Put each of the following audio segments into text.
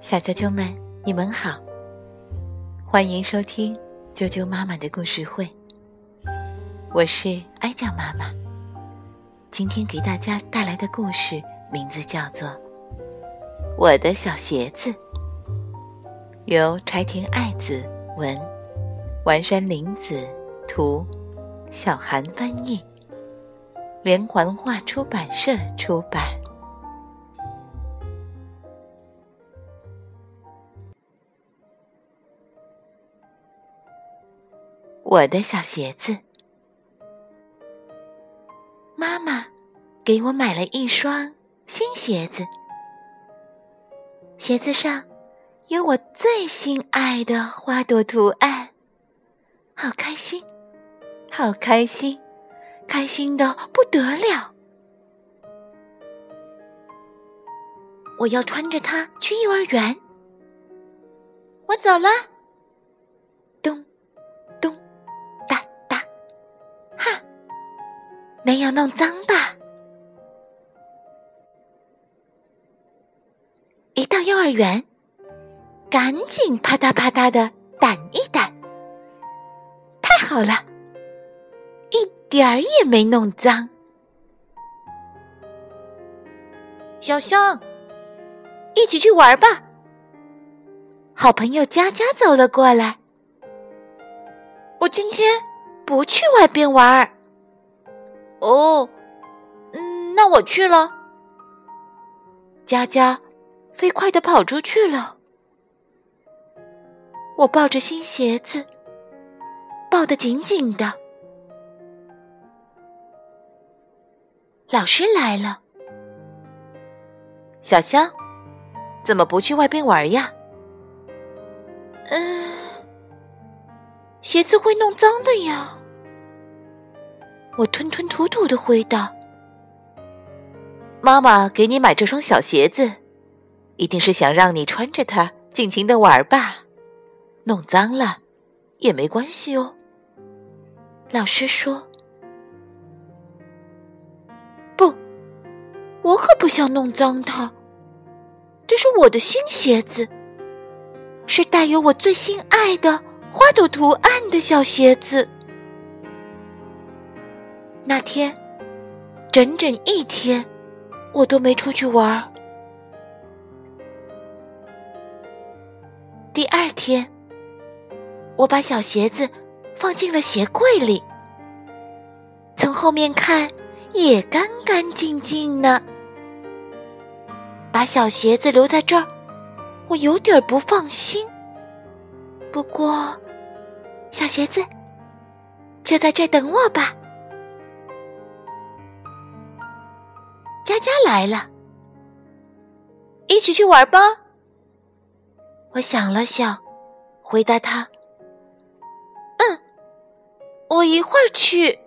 小啾啾们，你们好，欢迎收听啾啾妈妈的故事会。我是哀酱妈妈，今天给大家带来的故事名字叫做《我的小鞋子》，由柴田爱子文，丸山玲子图，小韩翻译，连环画出版社出版。我的小鞋子，妈妈给我买了一双新鞋子，鞋子上有我最心爱的花朵图案，好开心，好开心，开心的不得了！我要穿着它去幼儿园，我走了。没有弄脏吧？一到幼儿园，赶紧啪嗒啪嗒的掸一掸。太好了，一点儿也没弄脏。小香，一起去玩吧。好朋友佳佳走了过来。我今天不去外边玩儿。哦，嗯，那我去了。佳佳飞快的跑出去了。我抱着新鞋子，抱得紧紧的。老师来了，小香，怎么不去外边玩呀？嗯，鞋子会弄脏的呀。我吞吞吐吐的回答：“妈妈给你买这双小鞋子，一定是想让你穿着它尽情的玩吧？弄脏了也没关系哦。”老师说：“不，我可不想弄脏它。这是我的新鞋子，是带有我最心爱的花朵图案的小鞋子。”那天，整整一天，我都没出去玩。第二天，我把小鞋子放进了鞋柜里，从后面看也干干净净呢。把小鞋子留在这儿，我有点不放心。不过，小鞋子就在这等我吧。佳佳来了，一起去玩吧。我想了想，回答他：“嗯，我一会儿去。”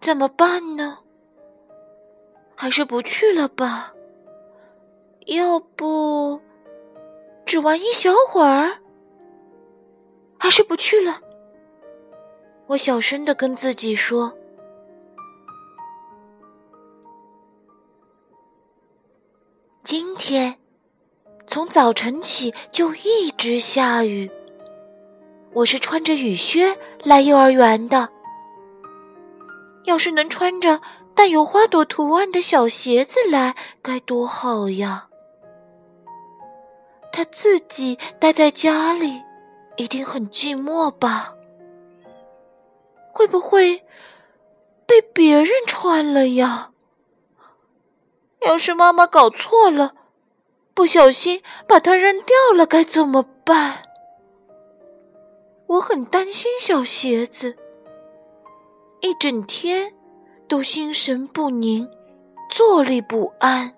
怎么办呢？还是不去了吧？要不只玩一小会儿？还是不去了？我小声的跟自己说。天从早晨起就一直下雨。我是穿着雨靴来幼儿园的。要是能穿着带有花朵图案的小鞋子来，该多好呀！他自己待在家里，一定很寂寞吧？会不会被别人穿了呀？要是妈妈搞错了，不小心把它扔掉了，该怎么办？我很担心小鞋子，一整天都心神不宁，坐立不安。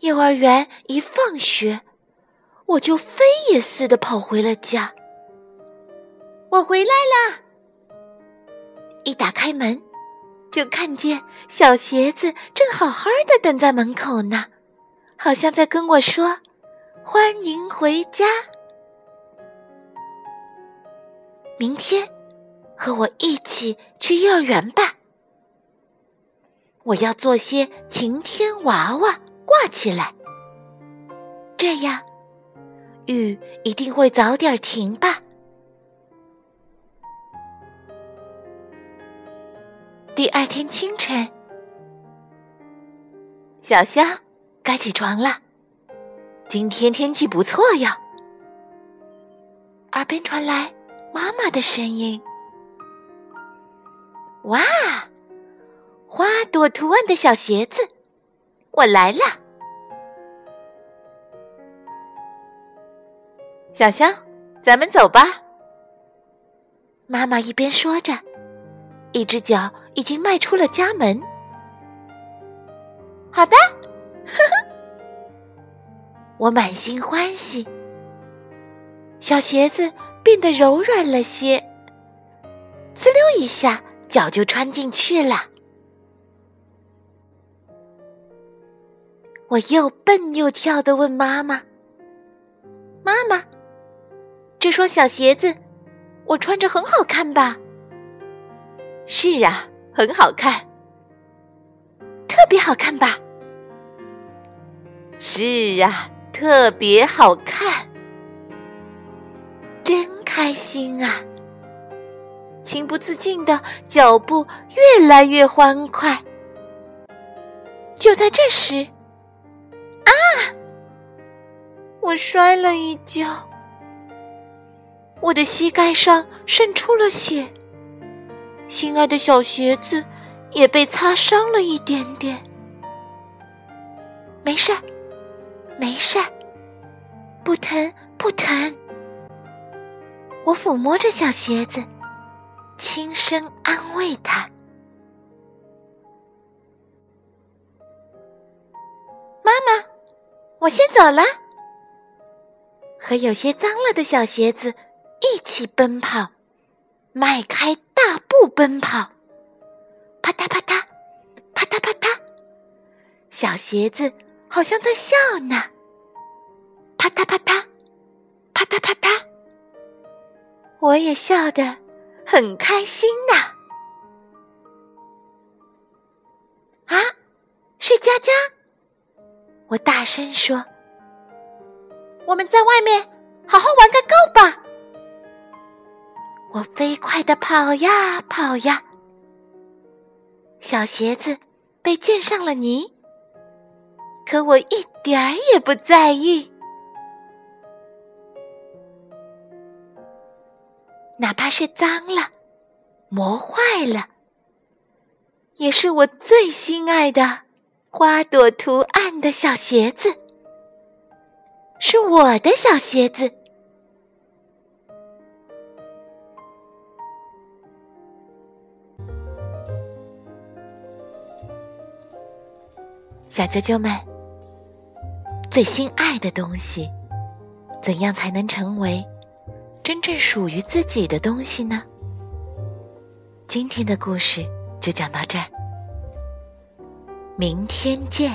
幼儿园一放学，我就飞也似的跑回了家。我回来啦！一打开门。就看见小鞋子正好好的等在门口呢，好像在跟我说：“欢迎回家。”明天和我一起去幼儿园吧。我要做些晴天娃娃挂起来，这样雨一定会早点停吧。第二天清晨，小香该起床了。今天天气不错哟。耳边传来妈妈的声音：“哇，花朵图案的小鞋子，我来了。”小香，咱们走吧。妈妈一边说着，一只脚已经迈出了家门。好的，呵呵。我满心欢喜，小鞋子变得柔软了些，呲溜一下，脚就穿进去了。我又蹦又跳的问妈妈：“妈妈，这双小鞋子我穿着很好看吧？”“是啊，很好看，特别好看吧？”“是啊。”特别好看，真开心啊！情不自禁的脚步越来越欢快。就在这时，啊！我摔了一跤，我的膝盖上渗出了血，心爱的小鞋子也被擦伤了一点点。没事儿。没事儿，不疼不疼。我抚摸着小鞋子，轻声安慰他：“妈妈，我先走了。”和有些脏了的小鞋子一起奔跑，迈开大步奔跑，啪嗒啪嗒，啪嗒啪嗒，小鞋子。好像在笑呢，啪嗒啪嗒，啪嗒啪嗒，我也笑得很开心呢。啊，是佳佳！我大声说：“我们在外面好好玩个够吧！”我飞快的跑呀跑呀，小鞋子被溅上了泥。可我一点儿也不在意，哪怕是脏了、磨坏了，也是我最心爱的花朵图案的小鞋子，是我的小鞋子。小啾啾们。最心爱的东西，怎样才能成为真正属于自己的东西呢？今天的故事就讲到这儿，明天见。